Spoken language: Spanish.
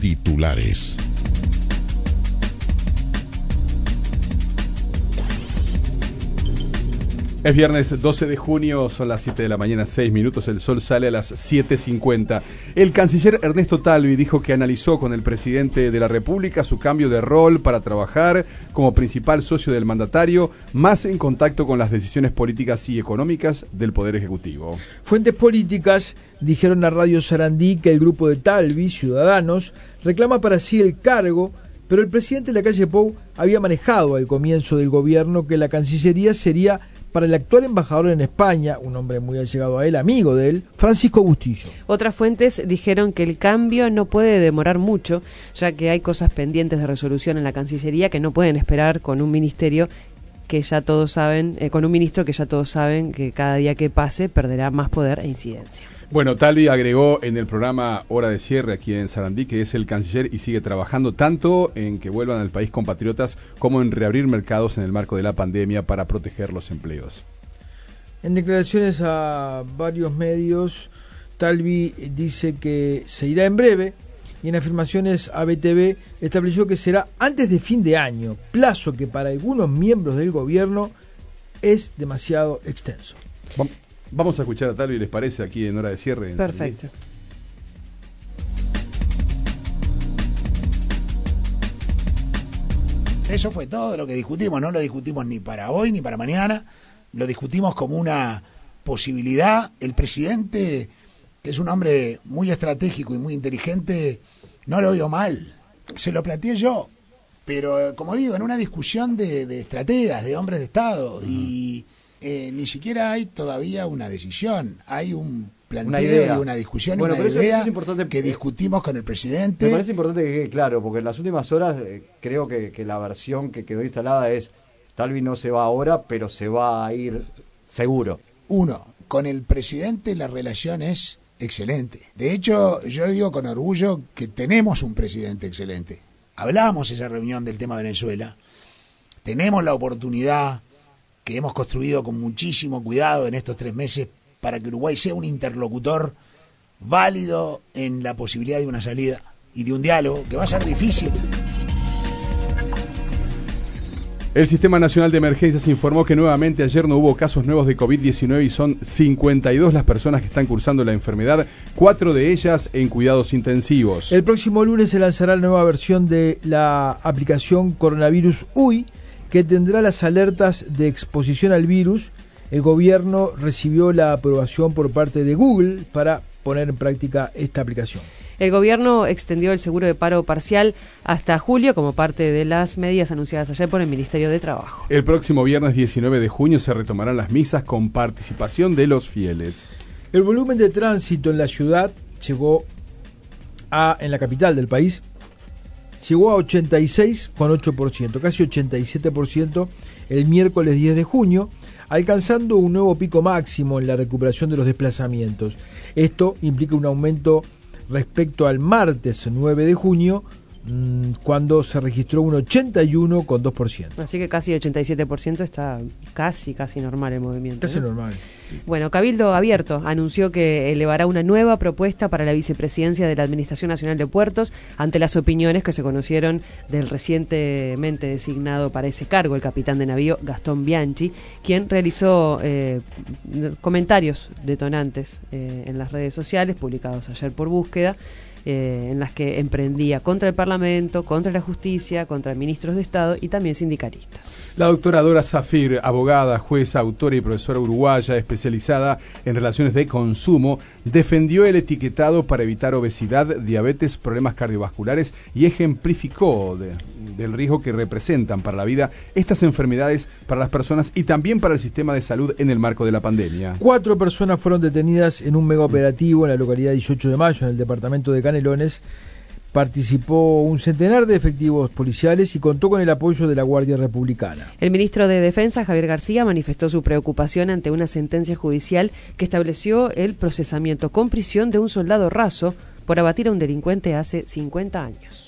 titulares. Es viernes 12 de junio, son las 7 de la mañana, 6 minutos, el sol sale a las 7.50. El canciller Ernesto Talvi dijo que analizó con el presidente de la República su cambio de rol para trabajar como principal socio del mandatario, más en contacto con las decisiones políticas y económicas del Poder Ejecutivo. Fuentes políticas dijeron a Radio Sarandí que el grupo de Talvi, Ciudadanos, reclama para sí el cargo pero el presidente de la calle Pou había manejado al comienzo del gobierno que la Cancillería sería para el actual embajador en España, un hombre muy allegado a él, amigo de él, Francisco Bustillo. Otras fuentes dijeron que el cambio no puede demorar mucho, ya que hay cosas pendientes de resolución en la Cancillería que no pueden esperar con un ministerio que ya todos saben, eh, con un ministro que ya todos saben que cada día que pase perderá más poder e incidencia. Bueno, Talvi agregó en el programa Hora de Cierre aquí en Sarandí que es el canciller y sigue trabajando tanto en que vuelvan al país compatriotas como en reabrir mercados en el marco de la pandemia para proteger los empleos. En declaraciones a varios medios, Talvi dice que se irá en breve y en afirmaciones a BTV estableció que será antes de fin de año, plazo que para algunos miembros del gobierno es demasiado extenso. Vamos a escuchar a Talvi, ¿les parece? Aquí en hora de cierre. Perfecto. Eso fue todo lo que discutimos. No lo discutimos ni para hoy ni para mañana. Lo discutimos como una posibilidad. El presidente, que es un hombre muy estratégico y muy inteligente, no lo vio mal. Se lo planteé yo. Pero, como digo, en una discusión de, estrategas, de hombres de Estado. Y eh, ni siquiera hay todavía una decisión, hay un planteo y una discusión una idea que discutimos con el presidente. Me parece importante que quede claro, porque en las últimas horas eh, creo que, la versión que quedó instalada es, Talvi no se va ahora, pero se va a ir seguro. Uno, con el presidente la relación es excelente. De hecho, yo digo con orgullo que tenemos un presidente excelente. Hablamos esa reunión del tema Venezuela. Tenemos la oportunidad que hemos construido con muchísimo cuidado en estos tres meses para que Uruguay sea un interlocutor válido en la posibilidad de una salida y de un diálogo que va a ser difícil. El Sistema Nacional de Emergencias informó que nuevamente ayer no hubo casos nuevos de COVID-19 y son 52 las personas que están cursando la enfermedad, cuatro de ellas en cuidados intensivos. El próximo lunes se lanzará la nueva versión de la aplicación Coronavirus UI que tendrá las alertas de exposición al virus. El gobierno recibió la aprobación por parte de Google para poner en práctica esta aplicación. El gobierno extendió el seguro de paro parcial hasta julio como parte de las medidas anunciadas ayer por el Ministerio de Trabajo. El próximo viernes 19 de junio se retomarán las misas con participación de los fieles. El volumen de tránsito en la ciudad llegó a, en la capital del país, llegó a 86,8%, casi 87% el miércoles 10 de junio, alcanzando un nuevo pico máximo en la recuperación de los desplazamientos. Esto implica un aumento respecto al martes 9 de junio Mm, cuando se registró un 81,2%. Así que casi 87% está casi, casi normal el movimiento. Casi normal. Bueno, Cabildo Abierto anunció que elevará una nueva propuesta para la vicepresidencia de la Administración Nacional de Puertos ante las opiniones que se conocieron del recientemente designado para ese cargo, el capitán de navío Gastón Bianchi, quien realizó eh, comentarios detonantes eh, en las redes sociales publicados ayer por búsqueda eh, en las que emprendía contra el Parlamento, contra la justicia, contra ministros de Estado y también sindicalistas. La doctora Dora Zafir, abogada, jueza, autora y profesora uruguaya especializada en relaciones de consumo, defendió el etiquetado para evitar obesidad, diabetes, problemas cardiovasculares y ejemplificó del riesgo que representan para la vida estas enfermedades para las personas y también para el sistema de salud en el marco de la pandemia. Cuatro personas fueron detenidas en un mega operativo en la localidad 18 de mayo, en el departamento de Canelones participó un centenar de efectivos policiales y contó con el apoyo de la Guardia Republicana. El ministro de Defensa, Javier García, manifestó su preocupación ante una sentencia judicial que estableció el procesamiento con prisión de un soldado raso por abatir a un delincuente hace 50 años.